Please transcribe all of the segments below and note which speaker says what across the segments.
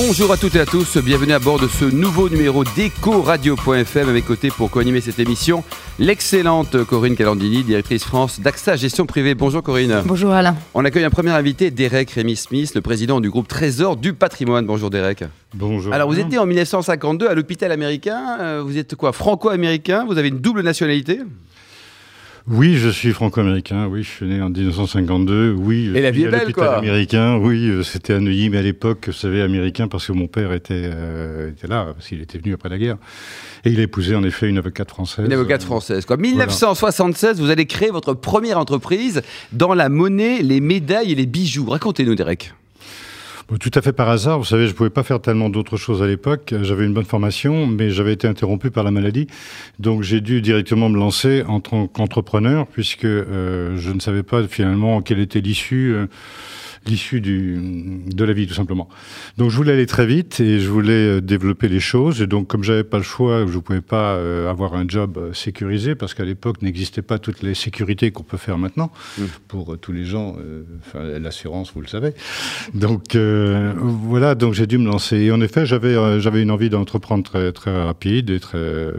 Speaker 1: Bonjour à toutes et à tous, bienvenue à bord de ce nouveau numéro d'Eco-Radio.fm. À mes côtés pour co-animer cette émission, l'excellente Corinne Calandini, directrice France d'AXA Gestion Privée. Bonjour Corinne.
Speaker 2: Bonjour Alain.
Speaker 1: On accueille un premier invité, Derek Rémy Smith, le président du groupe Trésor du patrimoine. Bonjour Derek.
Speaker 3: Bonjour.
Speaker 1: Alors vous étiez en 1952 à l'hôpital américain, euh, vous êtes quoi Franco-américain, vous avez une double nationalité?
Speaker 3: Oui, je suis franco-américain. Oui, je suis né en 1952. Oui,
Speaker 1: et la vie est belle, quoi.
Speaker 3: Américain. Oui, euh, c'était à Neuilly, mais à l'époque, vous savez, américain parce que mon père était, euh, était là, parce qu'il était venu après la guerre. Et il a épousé en effet une avocate française.
Speaker 1: Une avocate française. Quoi. 1976, vous allez créer votre première entreprise dans la monnaie, les médailles et les bijoux. Racontez-nous, Derek.
Speaker 3: Tout à fait par hasard. Vous savez, je ne pouvais pas faire tellement d'autres choses à l'époque. J'avais une bonne formation, mais j'avais été interrompu par la maladie. Donc j'ai dû directement me lancer en tant qu'entrepreneur, puisque euh, je ne savais pas finalement quelle était l'issue. Euh, l'issue de la vie, tout simplement. Donc je voulais aller très vite et je voulais euh, développer les choses. Et donc comme j'avais pas le choix, je ne pouvais pas euh, avoir un job euh, sécurisé parce qu'à l'époque n'existaient pas toutes les sécurités qu'on peut faire maintenant mmh. pour tous les gens. L'assurance, vous le savez. Donc voilà, donc j'ai dû me lancer. Et en effet, j'avais j'avais une envie d'entreprendre très très rapide et très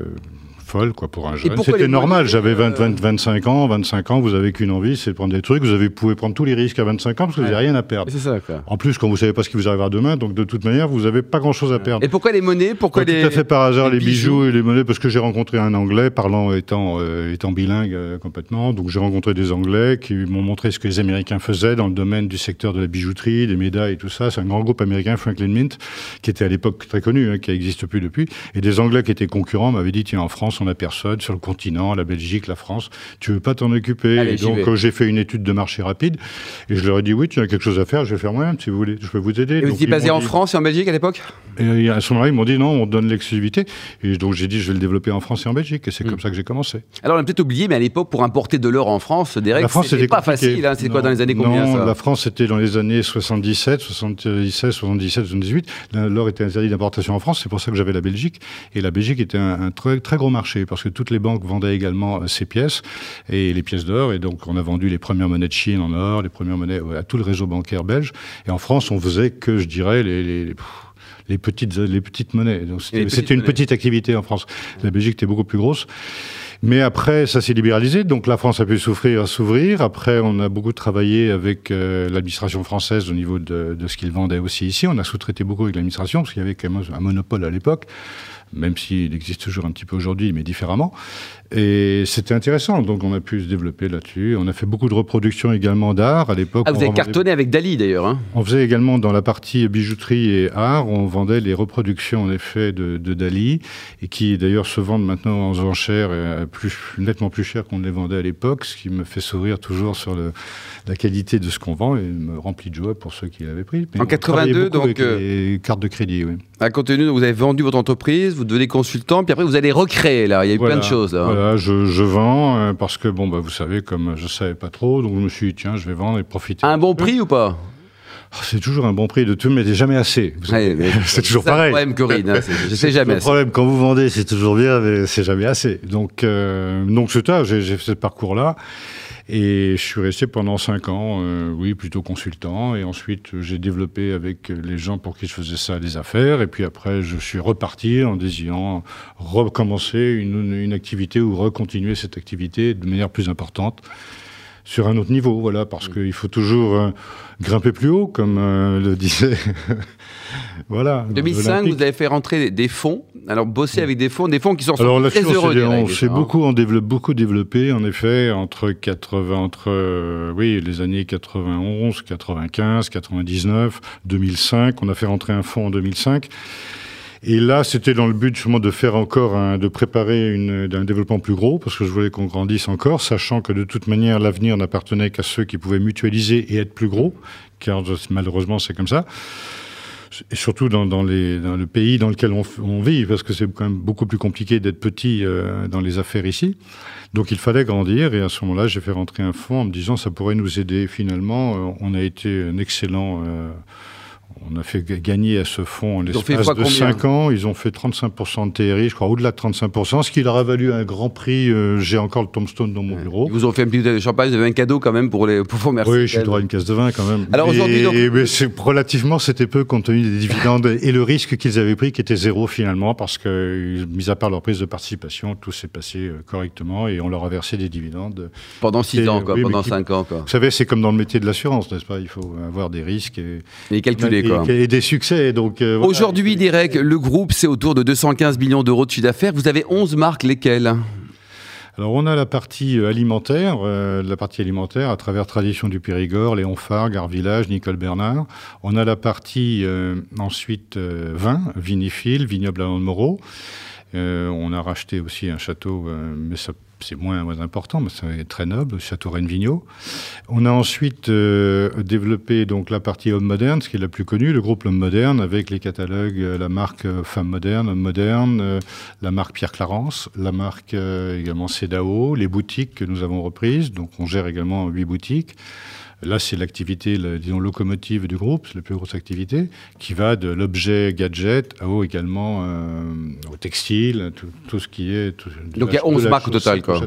Speaker 3: folle quoi pour un jeune. C'était normal, j'avais 20, 25 ans, 25 ans, vous avez qu'une envie, c'est de prendre des trucs, vous avez, pouvez prendre tous les risques à 25 ans parce que vous n'avez rien à perdre.
Speaker 1: Ça,
Speaker 3: en plus, quand vous savez pas ce qui vous arrivera demain, donc de toute manière, vous n'avez pas grand-chose à perdre.
Speaker 1: Et pourquoi les monnaies Pourquoi les
Speaker 3: Tout à fait par hasard, les, bijoux, et les monnaies, parce que j'ai rencontré un Anglais, parlant étant, euh, étant bilingue euh, complètement, donc j'ai rencontré des Anglais qui m'ont montré ce que les Américains faisaient dans le domaine du secteur de la bijouterie, des médailles et tout ça. C'est un grand groupe américain, Franklin Mint, qui était à l'époque très connu, hein, qui n'existe plus depuis. Et des Anglais qui étaient concurrents m'avaient dit, tiens, en France, on a personne, sur continent, la Belgique, la France. Tu veux pas t'en occuper Donc euh, j'ai fait une étude de marché rapide et je leur ai dit oui, tu as quelque chose à faire, je vais faire moi si vous voulez, je peux vous aider.
Speaker 1: Et vous étiez basé en France et en Belgique à l'époque?
Speaker 3: Et à ce moment-là, ils m'ont dit non, on donne l'exclusivité. Et donc j'ai dit je vais le développer en France et en Belgique et c'est hmm. comme ça que j'ai commencé.
Speaker 1: Alors on a peut-être oublié, mais à l'époque pour importer de l'or en France, Derek, c'était pas facile. Hein. C'est quoi dans les années combien
Speaker 3: Non, la France c'était dans les années 77, 77, 77, 78. L'or était interdit d'importation en France, c'est pour ça que j'avais la Belgique. Et la Belgique était un, un très, très gros marché parce que toutes les banques vendaient également ces pièces et les pièces d'or. Et donc, on a vendu les premières monnaies de Chine en or, les premières monnaies à tout le réseau bancaire belge. Et en France, on faisait que, je dirais, les, les petites, les petites monnaies. C'était une petite activité en France. La Belgique était beaucoup plus grosse. Mais après, ça s'est libéralisé, donc la France a pu souffrir, s'ouvrir. Après, on a beaucoup travaillé avec euh, l'administration française au niveau de, de ce qu'ils vendaient aussi ici. On a sous-traité beaucoup avec l'administration, parce qu'il y avait quand même un monopole à l'époque même s'il existe toujours un petit peu aujourd'hui, mais différemment. Et c'était intéressant, donc on a pu se développer là-dessus. On a fait beaucoup de reproductions également d'art à l'époque.
Speaker 1: Ah, vous avez cartonné avec Dali d'ailleurs. Hein
Speaker 3: on faisait également dans la partie bijouterie et art, on vendait les reproductions en effet de, Dali, et qui d'ailleurs se vendent maintenant en enchères plus, nettement plus cher qu'on ne les vendait à l'époque, ce qui me fait sourire toujours sur le, la qualité de ce qu'on vend et me remplit de joie pour ceux qui l'avaient pris.
Speaker 1: en 82, donc. Avec
Speaker 3: euh, les cartes de crédit, oui.
Speaker 1: À contenu, vous avez vendu votre entreprise, vous devenez consultant, puis après vous allez recréer là. Il y a eu plein de choses. Là,
Speaker 3: hein. Voilà, je, je vends euh, parce que bon, bah, vous savez, comme je savais pas trop, donc je me suis dit tiens, je vais vendre et profiter.
Speaker 1: un bon prix ou pas?
Speaker 3: Oh, c'est toujours un bon prix de tout, mais c'est jamais assez. c'est toujours pareil.
Speaker 1: C'est le problème, Corinne. Hein, je sais jamais.
Speaker 3: Le problème, quand vous vendez, c'est toujours bien, mais c'est jamais assez. Donc, euh, donc c'est ça. J'ai fait ce parcours-là. Et je suis resté pendant cinq ans, euh, oui, plutôt consultant. Et ensuite, j'ai développé avec les gens pour qui je faisais ça des affaires. Et puis après, je suis reparti en désirant recommencer une, une activité ou recontinuer cette activité de manière plus importante sur un autre niveau, voilà, parce mm. qu'il faut toujours euh, grimper plus haut, comme euh, le disait. voilà.
Speaker 1: 2005, vous avez fait rentrer des fonds. Alors, bosser mm. avec des fonds, des fonds qui sont
Speaker 3: Alors,
Speaker 1: très heureux.
Speaker 3: On s'est beaucoup, on développe beaucoup développé, en effet, entre 80, entre, euh, oui, les années 91, 95, 99, 2005. On a fait rentrer un fonds en 2005. Et là, c'était dans le but justement de faire encore, un, de préparer une, un développement plus gros, parce que je voulais qu'on grandisse encore, sachant que de toute manière, l'avenir n'appartenait qu'à ceux qui pouvaient mutualiser et être plus gros, car malheureusement, c'est comme ça. Et surtout dans, dans, les, dans, le pays dans lequel on, vit, parce que c'est quand même beaucoup plus compliqué d'être petit euh, dans les affaires ici. Donc il fallait grandir, et à ce moment-là, j'ai fait rentrer un fonds en me disant ça pourrait nous aider. Finalement, euh, on a été un excellent... Euh, On a fait gagner à ce fonds l'espace de 5 ans. Ils ont fait 35% de TRI, je crois, au-delà de 35%, ce qui leur a valu un grand prix. Euh, j'ai encore le tombstone dans mon bureau.
Speaker 1: Ils vous ont fait un petit de champagne, vous avez un cadeau quand même pour, les, pour vous remercier.
Speaker 3: Oui, je suis droit à une caisse de vin quand même.
Speaker 1: Alors aujourd'hui,
Speaker 3: relativement, c'était peu compte tenu des dividendes et le risque qu'ils avaient pris qui était zéro finalement, parce que, mis à part leur prise de participation, tout s'est passé euh, correctement et on leur a versé des dividendes.
Speaker 1: Pendant 6 ans, quoi, pendant 5 ans. Quoi.
Speaker 3: Vous savez, c'est comme dans le métier de l'assurance, n'est-ce pas? Il faut avoir des risques et,
Speaker 1: et calculer. Quoi.
Speaker 3: Et, des succès. Donc,
Speaker 1: euh, Aujourd'hui, Derek, le groupe, c'est autour de 215 millions d'euros de chiffre d'affaires. Vous avez 11 marques, lesquelles?
Speaker 3: Alors on a la partie euh, alimentaire, euh, la partie alimentaire à travers Tradition du Périgord, Léon Fargue, Village, Nicole Bernard. On a la partie ensuite vin, vinifil, vignoble à Moreau. on a racheté aussi un château, mais ça c'est moins, important, mais c'est très noble, Château Rennes-Vigneault. On a ensuite euh, développé donc la partie homme moderne, ce qui est la plus connue, le groupe Homme moderne, avec les catalogues, euh, la marque euh, Femme moderne, Homme moderne, la marque Pierre Clarence, la marque également Cédao, les boutiques que nous avons reprises, donc on gère également huit boutiques. Là, c'est l'activité, disons, locomotive du groupe, c'est la plus grosse activité, qui va de l'objet gadget au également euh, au textile, tout, ce qui est.
Speaker 1: Donc il y a 11 marques au total, quoi.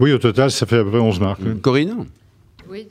Speaker 3: Oui, au total, ça fait à peu près 11 marques.
Speaker 1: Corinne
Speaker 3: oui,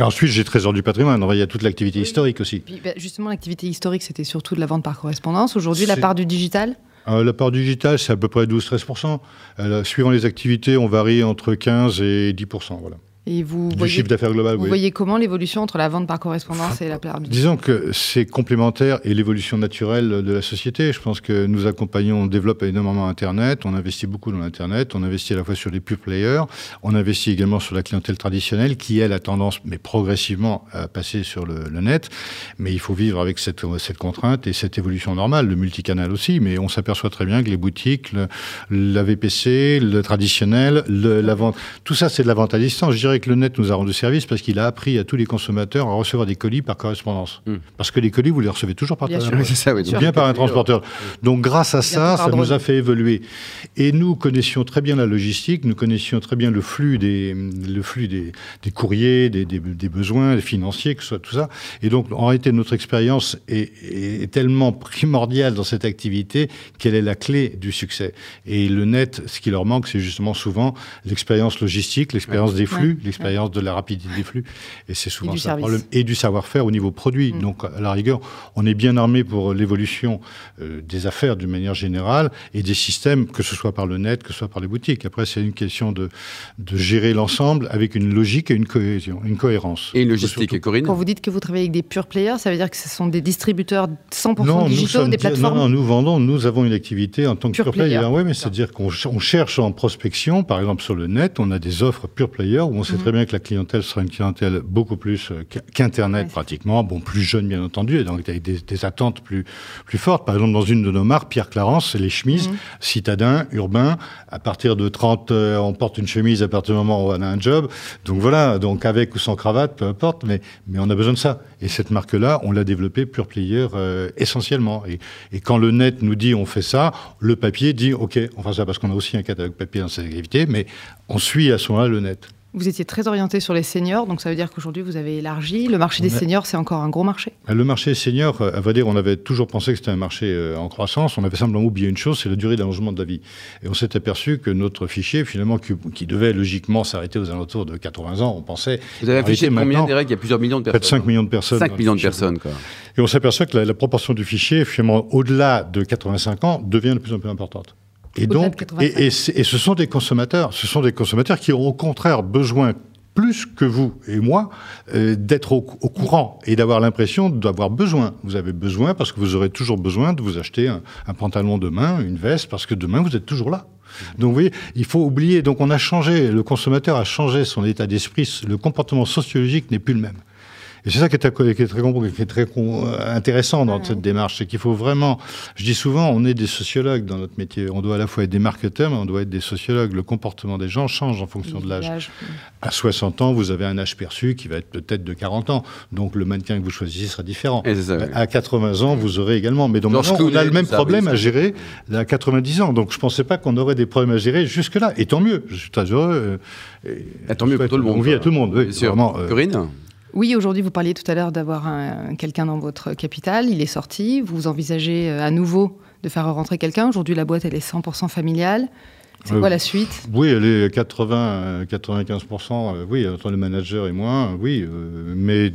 Speaker 3: Ensuite, j'ai Trésor du patrimoine. Il y a toute l'activité historique aussi.
Speaker 2: Bah, justement, l'activité historique, c'était surtout de la vente par correspondance. Aujourd'hui, la part du digital
Speaker 3: euh, La part du digital, c'est à peu près 12-13%. Euh, suivant les activités, on varie entre 15 et 10%. Voilà.
Speaker 2: Et vous
Speaker 3: du chiffre d'affaires global,
Speaker 2: vous voyez comment l'évolution entre la vente par correspondance et la part
Speaker 3: Disons que c'est complémentaire et l'évolution naturelle de la société. Je pense que nous accompagnons, on développe énormément Internet, on investit beaucoup dans l'Internet, on investit à la fois sur les pure players, on investit également sur la clientèle traditionnelle qui, elle, a tendance, mais progressivement, à passer sur le, net. Mais il faut vivre avec cette, cette contrainte et cette évolution normale, le multicanal aussi. Mais on s'aperçoit très bien que les boutiques, le, la VPC, le traditionnel, le, la vente, tout ça, c'est de la vente à distance. Je dirais que le net nous a rendu service parce qu'il a appris à tous les consommateurs à recevoir des colis par correspondance. Hmm. Parce que les colis, vous les recevez toujours par bien,
Speaker 1: ça, oui,
Speaker 3: bien par un transporteur. Donc grâce à ça, ça nous a fait évoluer. Et nous connaissions très bien la logistique, nous connaissions très bien le flux des, le flux des, des courriers, des, des, des, besoins financiers, que ce soit tout ça. Et donc en réalité, notre expérience est, est, tellement primordiale dans cette activité qu'elle est la clé du succès. Et le net, ce qui leur manque, c'est justement souvent l'expérience logistique, l'expérience des flux, l'expérience de la rapidité des flux. Et c'est souvent ça le problème. Et du savoir-faire au niveau produit. Mm. Donc, à la rigueur, on est bien armé pour l'évolution euh, des affaires d'une manière générale et des systèmes, que ce soit par le net, que ce soit par les boutiques. Après, c'est une question de, de gérer l'ensemble avec une logique et une cohésion, une cohérence.
Speaker 1: Et une logistique, et Corinne
Speaker 2: Quand vous dites que vous travaillez avec des pure players, ça veut dire que ce sont des distributeurs 100% digitaux, des plateformes
Speaker 3: Non, non, nous vendons, nous avons une activité en tant que pure, player. Oui, mais c'est-à-dire qu'on cherche en prospection, par exemple sur le net, on a des offres pure player où on sait très bien que la clientèle sera une clientèle beaucoup plus euh, qu'Internet pratiquement, bon, plus jeune bien entendu, et donc avec des, attentes plus, plus fortes. Par exemple, dans une de nos marques, Pierre Clarence, c'est les chemises mhm. citadins, urbains. À partir de 30, euh, on porte une chemise à partir du moment où on a un job. Donc voilà, donc avec ou sans cravate, peu importe, mais, mais on a besoin de ça. Et cette marque-là, on l'a développée pure player euh, essentiellement. Et, et, quand le net nous dit on fait ça, le papier dit ok, on fait ça parce qu'on a aussi un catalogue papier dans cette activité, mais on suit à ce moment-là le net.
Speaker 2: Vous étiez très orienté sur les seniors, donc ça veut dire qu'aujourd'hui vous avez élargi. Le marché des seniors, c'est encore un gros marché
Speaker 3: Le marché senior, à vrai dire, on avait toujours pensé que c'était un marché euh, en croissance. On avait simplement oublié une chose, c'est la durée d'allongement de la vie. Et on s'est aperçu que notre fichier, finalement, qui, devait logiquement s'arrêter aux alentours de 80 ans, on pensait...
Speaker 1: Vous avez un fichier combien, Derek? Il y a plusieurs millions de personnes.
Speaker 3: Peut-être 5 millions de personnes.
Speaker 1: 5 millions de personnes, quoi.
Speaker 3: Et on s'aperçoit que la, la proportion du fichier, finalement, au-delà de 85 ans, devient de plus en plus importante. Et donc, et, et, ce sont des consommateurs, ce sont des consommateurs qui ont au contraire besoin plus que vous et moi euh, d'être au, courant et d'avoir l'impression d'avoir besoin. Vous avez besoin parce que vous aurez toujours besoin de vous acheter un, un pantalon demain, une veste, parce que demain vous êtes toujours là. Donc vous voyez, il faut oublier. Donc on a changé, le consommateur a changé son état d'esprit. Le comportement sociologique n'est plus le même. Et c'est ça qui est, très, qui est très, qui est très intéressant dans cette démarche, c'est qu'il faut vraiment, je dis souvent, on est des sociologues dans notre métier. On doit à la fois être des marketeurs, mais on doit être des sociologues. Le comportement des gens change en fonction de l'âge. À 60 ans, vous avez un âge perçu qui va être peut-être de 40 ans. Donc le maintien que vous choisissez sera différent. À 80 ans, vous aurez également. Mais donc on a le même problème à gérer à 90 ans. Donc je ne pensais pas qu'on aurait des problèmes à gérer jusque-là. Et tant mieux. Je suis très heureux.
Speaker 1: Et tant mieux pour tout le monde.
Speaker 3: On vit à tout le monde. Oui,
Speaker 1: Sûrement. Euh,
Speaker 2: Oui, aujourd'hui, vous parliez tout à l'heure d'avoir quelqu'un dans votre capital. Il est sorti. Vous envisagez à nouveau de faire rentrer quelqu'un. Aujourd'hui, la boîte, elle est 100% familiale. C'est quoi la suite?
Speaker 3: Oui, elle est 80, 95%, oui, entre le manager et moi, oui. Euh, mais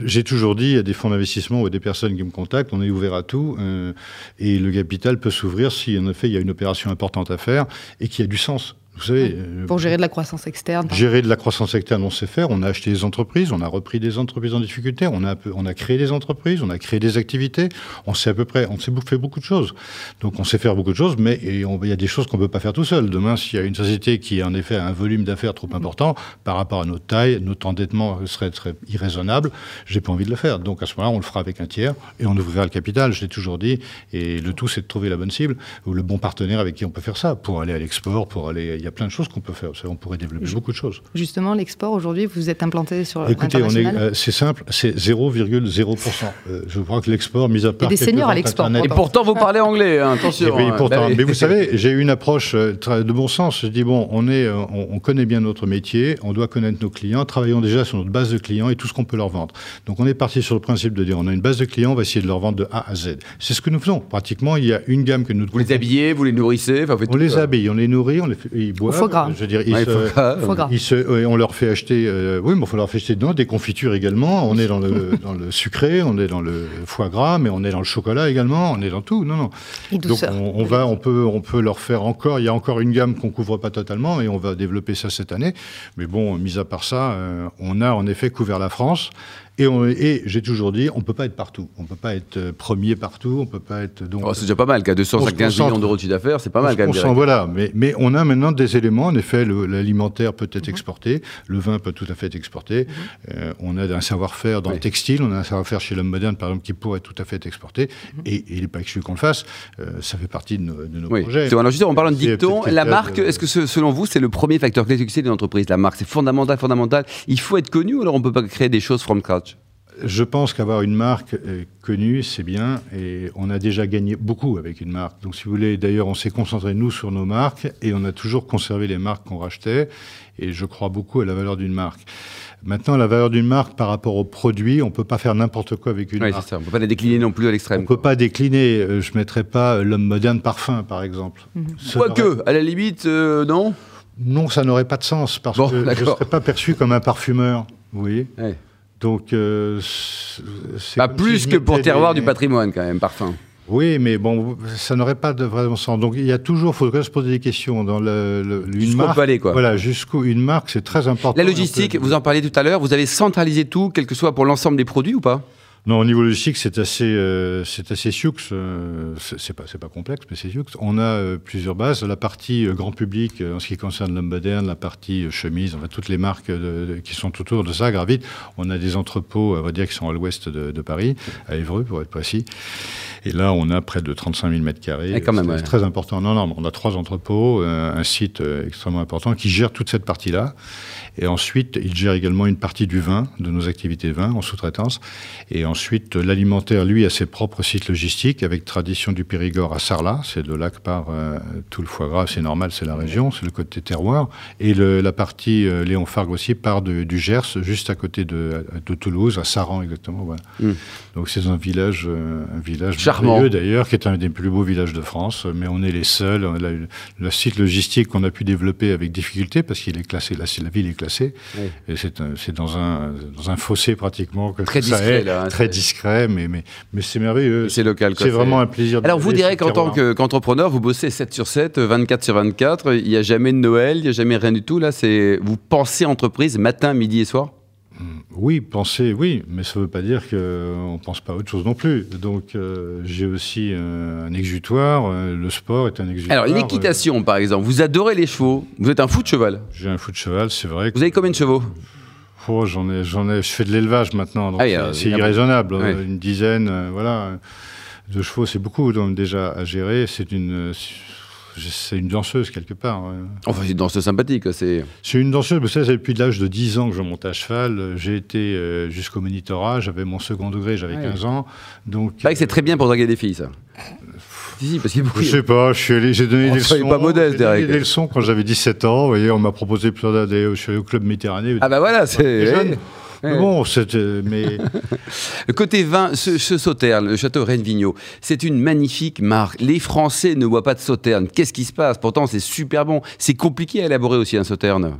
Speaker 3: j'ai toujours dit à des fonds d'investissement ou à des personnes qui me contactent, on est ouvert à tout. Euh, et le capital peut s'ouvrir si, en effet, il y a une opération importante à faire et qui a du sens.
Speaker 2: Vous savez, euh, pour gérer de la croissance externe.
Speaker 3: Gérer de la croissance externe, on sait faire. On a acheté des entreprises, on a repris des entreprises en difficulté, on a, on a créé des entreprises, on a créé des activités. On sait à peu près, on sait fait beaucoup de choses. Donc on sait faire beaucoup de choses, mais il y a des choses qu'on ne peut pas faire tout seul. Demain, s'il y a une société qui en effet a un volume d'affaires trop important par rapport à notre taille, notre endettement serait, très irraisonnable. J'ai pas envie de le faire. Donc à ce moment-là, on le fera avec un tiers et on ouvrira le capital. Je l'ai toujours dit. Et le tout, c'est de trouver la bonne cible ou le bon partenaire avec qui on peut faire ça pour aller à l'export, pour aller. Y a plein de choses qu'on peut faire on pourrait développer beaucoup de choses.
Speaker 2: Justement, l'export, aujourd'hui, vous êtes implanté sur
Speaker 3: Écoutez, euh, c'est simple, c'est 0,0%. Euh, je crois que l'export, mis à part...
Speaker 2: Il y a des seniors à l'export.
Speaker 1: Et pourtant, vous parlez anglais, hein, attention.
Speaker 3: Hein. pourtant, bah mais vous savez, j'ai une approche euh, de bon sens. Je dis, bon, on, est, on, connaît bien notre métier, on doit connaître nos clients, travaillons déjà sur notre base de clients et tout ce qu'on peut leur vendre. Donc on est parti sur le principe de dire, on a une base de clients, on va essayer de leur vendre de A à Z. C'est ce que nous faisons. Pratiquement, il y a une gamme que nous...
Speaker 1: Vous les habillez, vous les nourrissez
Speaker 3: On les habille, on les nourrit, on les ils boivent. Je veux dire, ils on leur fait acheter, euh, oui, mais on leur fait acheter des confitures également. On est dans le, dans le sucré, on est dans le foie gras, mais on est dans le chocolat également. On est dans tout. Non, non. Donc on, va, on peut, on peut leur faire encore. Il y a encore une gamme qu'on couvre pas totalement et on va développer ça cette année. Mais bon, mis à part ça, euh, on a en effet couvert la France et, j'ai toujours dit, on ne peut pas être partout. On ne peut pas être euh, premier partout. On peut pas être.
Speaker 1: Donc, oh, c'est déjà pas mal. Qu'à 215 millions d'euros de chiffre d'affaires, c'est pas mal quand même.
Speaker 3: voilà. Mais, mais, on a maintenant des éléments. En effet, l'alimentaire peut être mhm. exporté. Le vin peut tout à fait être exporté. Mhm. Euh, on a un savoir-faire dans le textile. On a un savoir-faire chez l'homme moderne, par exemple, qui pourrait tout à fait être exporté. Mhm. Et, il n'est pas exclu qu'on le fasse. Euh, ça fait partie de nos, de nos oui. projets.
Speaker 1: Alors, juste, en parlant de dicton, la marque, est-ce que selon vous, c'est le premier facteur clé de succès d'une entreprise La marque, c'est fondamental, fondamental. Il faut être connu alors on ne peut pas créer des choses from scratch?
Speaker 3: Je pense qu'avoir une marque euh, connue, c'est bien, et on a déjà gagné beaucoup avec une marque. Donc, si vous voulez, d'ailleurs, on s'est concentré, nous, sur nos marques, et on a toujours conservé les marques qu'on rachetait, et je crois beaucoup à la valeur d'une marque. Maintenant, la valeur d'une marque par rapport au produit, on ne peut pas faire n'importe quoi avec une
Speaker 1: oui,
Speaker 3: marque.
Speaker 1: Ça. On ne peut pas la décliner non plus à l'extrême.
Speaker 3: On ne peut pas décliner, euh, je ne mettrais pas euh, l'homme moderne parfum, par exemple.
Speaker 1: Mhm. Quoique, à la limite, non?
Speaker 3: Non, ça n'aurait pas de sens, parce que je ne serais pas perçu comme un parfumeur. Vous voyez? Donc, euh,
Speaker 1: pas plus que pour terroir du patrimoine quand même, parfum.
Speaker 3: Oui, mais bon, ça n'aurait pas de vrai sens. Donc, il y a toujours, il faudrait se poser des questions dans le, une marque.
Speaker 1: Quoi.
Speaker 3: Voilà, jusqu'où une marque, c'est très important.
Speaker 1: La logistique, vous en parliez tout à l'heure. Vous avez centralisé tout, quel que soit pour l'ensemble des produits ou pas?
Speaker 3: Non, au niveau logistique, c'est assez, euh, c'est assez sioux. Euh, c'est pas, c'est pas complexe, mais c'est sioux. On a euh, plusieurs bases. La partie grand public, en ce qui concerne l'homme moderne, la partie chemise, enfin toutes les marques qui sont autour de ça gravitent. On a des entrepôts, on va dire, qui sont à l'ouest de, Paris, à Évreux pour être précis. Et là, on a près de 35 000 mètres carrés. C'est très important. Non, non, on a trois entrepôts, un site extrêmement important qui gère toute cette partie-là. Et ensuite, il gère également une partie du vin, de nos activités vin en sous-traitance. Et ensuite, l'alimentaire, lui, a ses propres sites logistiques avec Tradition du Périgord à Sarlat. C'est de là que part euh, tout le foie gras, c'est normal, c'est la région, c'est le côté terroir. Et la partie euh, Léon Fargue aussi part du Gers, juste à côté de, Toulouse, à Saran exactement. Voilà. Hmm. Donc c'est un village, euh, un village
Speaker 1: charmant
Speaker 3: d'ailleurs, qui est un des plus beaux villages de France. Mais on est les seuls. le site logistique qu'on a pu développer avec difficulté parce qu'il est classé, la, la ville est classée. Et c'est dans un, dans un fossé pratiquement que
Speaker 1: très discret,
Speaker 3: là, hein, très discret, mais mais mais c'est merveilleux.
Speaker 1: C'est local.
Speaker 3: C'est vraiment un plaisir.
Speaker 1: Alors vous direz qu'en tant qu'entrepreneur, vous bossez 7 sur 7, 24 sur 24. Il n'y a jamais de Noël, il n'y a jamais rien du tout. Là, c'est vous pensez entreprise matin, midi et soir?
Speaker 3: Oui, penser, oui, mais ça ne veut pas dire qu'on ne pense pas à autre chose non plus. Donc euh, j'ai aussi euh, un exutoire, euh, le sport est un exutoire.
Speaker 1: Alors l'équitation par exemple, vous adorez les chevaux, vous êtes un fou de cheval?
Speaker 3: J'ai un fou de cheval, c'est vrai.
Speaker 1: Vous avez combien de chevaux?
Speaker 3: Oh, j'en ai, j'en ai, je fais de l'élevage maintenant, donc ah, c'est irraisonnable. Une dizaine, voilà, de chevaux, c'est beaucoup donc, déjà à gérer. C'est une c'est une danseuse quelque part.
Speaker 1: Enfin, c'est une danseuse sympathique. C'est
Speaker 3: une danseuse, vous savez, depuis l'âge de 10 ans que je monte à cheval. J'ai été euh, jusqu'au monitorat, j'avais mon second degré, j'avais 15 ans. Donc,
Speaker 1: c'est vrai que c'est très bien pour draguer des filles, ça.
Speaker 3: Si, parce qu'il Je sais pas, j'ai donné des leçons.
Speaker 1: pas modeste,
Speaker 3: J'ai des leçons quand j'avais 17 ans. Vous voyez, on m'a proposé d'aller au club Méditerranée.
Speaker 1: Ah bah voilà, c'est.
Speaker 3: Bon, mais
Speaker 1: côté vin, ce, Sauterne, le château Rennes-Vigneault, c'est une magnifique marque. Les Français ne boivent pas de Sauterne. Qu'est-ce qui se passe? Pourtant, c'est super bon. C'est compliqué à élaborer aussi un Sauterne.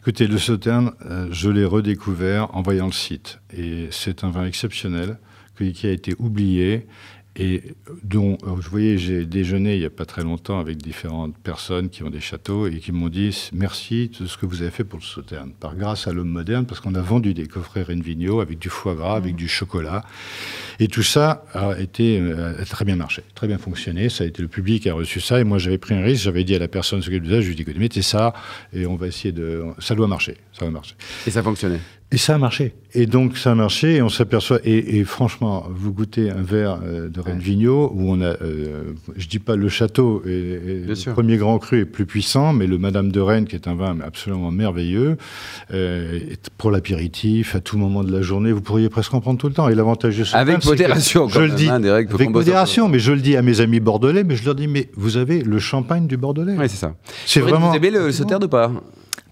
Speaker 3: Écoutez, le Sauterne, euh, je l'ai redécouvert en voyant le site. Et c'est un vin exceptionnel qui a été oublié et dont, euh, vous voyez, j'ai déjeuné il n'y a pas très longtemps avec différentes personnes qui ont des châteaux et qui m'ont dit merci de ce que vous avez fait pour le Sauterne, par grâce à l'homme moderne, parce qu'on a vendu des coffrets Renvigno avec du foie gras, avec mmh. du chocolat, et tout ça a été euh, a très bien marché, très bien fonctionné. Ça a été le public qui a reçu ça, et moi j'avais pris un risque, j'avais dit à la personne ce qu'elle faisait, je lui ai dit mettez ça, et on va essayer de, ça doit marcher, ça va marcher.
Speaker 1: Et ça fonctionnait?
Speaker 3: Et ça a marché. Et donc ça a marché et on s'aperçoit. Et, franchement, vous goûtez un verre euh, de Rennes Vigneault où on a, euh, je dis pas le château, et, le premier grand cru est plus puissant, mais le Madame de Rennes qui est un vin absolument merveilleux euh, pour l'apéritif à tout moment de la journée, vous pourriez presque en prendre tout le temps. Et l'avantage de ce
Speaker 1: avec modération,
Speaker 3: je le dis,
Speaker 1: hein,
Speaker 3: avec modération, mais je le dis à mes amis bordelais, mais je leur dis mais vous avez le champagne du bordelais.
Speaker 1: Oui, c'est ça.
Speaker 3: C'est vraiment.
Speaker 1: Vous avez le sauterne ou pas?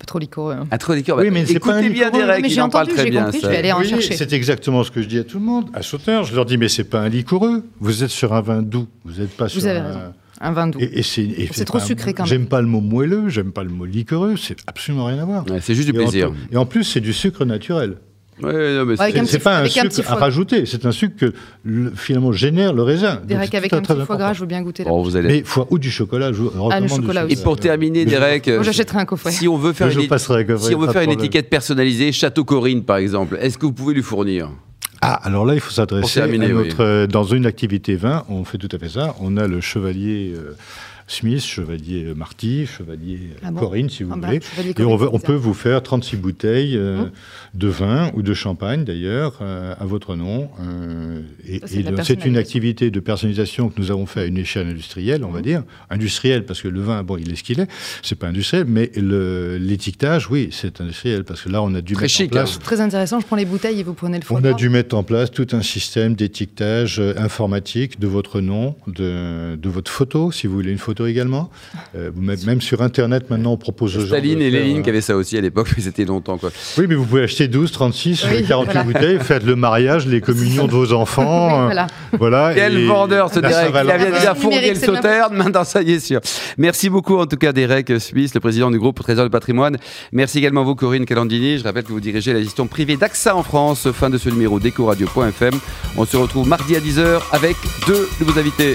Speaker 2: Trop liquoreux. Hein.
Speaker 1: Ah, trop liquoreux. Oui, mais c'est pas un bien Derek, mais il en parle très bien.
Speaker 2: Compris, je vais aller en chercher.
Speaker 3: C'est exactement ce que je dis à tout le monde. À Sauteur, je leur dis, mais c'est pas un liquoreux. Vous êtes sur un vin doux. Vous n'êtes pas sur un...
Speaker 2: Un vin doux.
Speaker 3: Et,
Speaker 2: c'est trop sucré quand même.
Speaker 3: J'aime pas le mot moelleux, j'aime pas le mot liquoreux, c'est absolument rien à voir.
Speaker 1: c'est juste du plaisir.
Speaker 3: et en plus, c'est du sucre naturel.
Speaker 1: Ouais, non,
Speaker 3: c'est pas un, sucre à rajouter, c'est un sucre que finalement génère le raisin.
Speaker 2: Derek, avec un petit foie gras, je veux bien goûter.
Speaker 1: Oh, vous allez...
Speaker 3: Mais foie ou du chocolat, je
Speaker 2: ah, le chocolat
Speaker 1: Et pour terminer, Derek,
Speaker 2: j'achèterai un coffret.
Speaker 1: Si on veut faire, une, si on veut faire une étiquette personnalisée, Château Corinne par exemple, est-ce que vous pouvez lui fournir?
Speaker 3: Ah, alors là, il faut s'adresser à notre. Euh, dans une activité vin, on fait tout à fait ça. On a le chevalier. Euh, Smith, chevalier Marty, chevalier ah Corinne, si vous ah bah, voulez. et on, on peut vous faire 36 bouteilles euh, hum. de vin ou de champagne, d'ailleurs, euh, à votre nom. Euh, et c'est une activité de personnalisation que nous avons fait à une échelle industrielle, on va hum. dire. Industrielle, parce que le vin, bon, il est ce qu'il est. C'est pas industriel, mais l'étiquetage, oui, c'est industriel, parce que là, on a dû mettre en place...
Speaker 2: Hein. Très intéressant, je prends les bouteilles et vous prenez le foie
Speaker 3: On a dû mettre en place tout un système d'étiquetage informatique de votre nom, de, de votre photo, si vous voulez une photo également. Euh, même sur Internet, maintenant, on propose aux
Speaker 1: Staline et Léline qui avaient ça aussi à l'époque, mais c'était longtemps. Quoi.
Speaker 3: Oui, mais vous pouvez acheter 12, 36, 48 bouteilles, faites le mariage, les communions de vos enfants. voilà. voilà.
Speaker 1: Quel vendeur, ce Derek. Il avait déjà fourgué le sauterne, maintenant ça y est sûr. Merci beaucoup, en tout cas, Derek Smith, le président du groupe Trésor du patrimoine. Merci également à vous, Corinne Calandini. Je rappelle que vous dirigez la gestion privée d'AXA en France. Fin de ce numéro d'EcoRadio.fm. On se retrouve mardi à 10h avec deux de vos invités.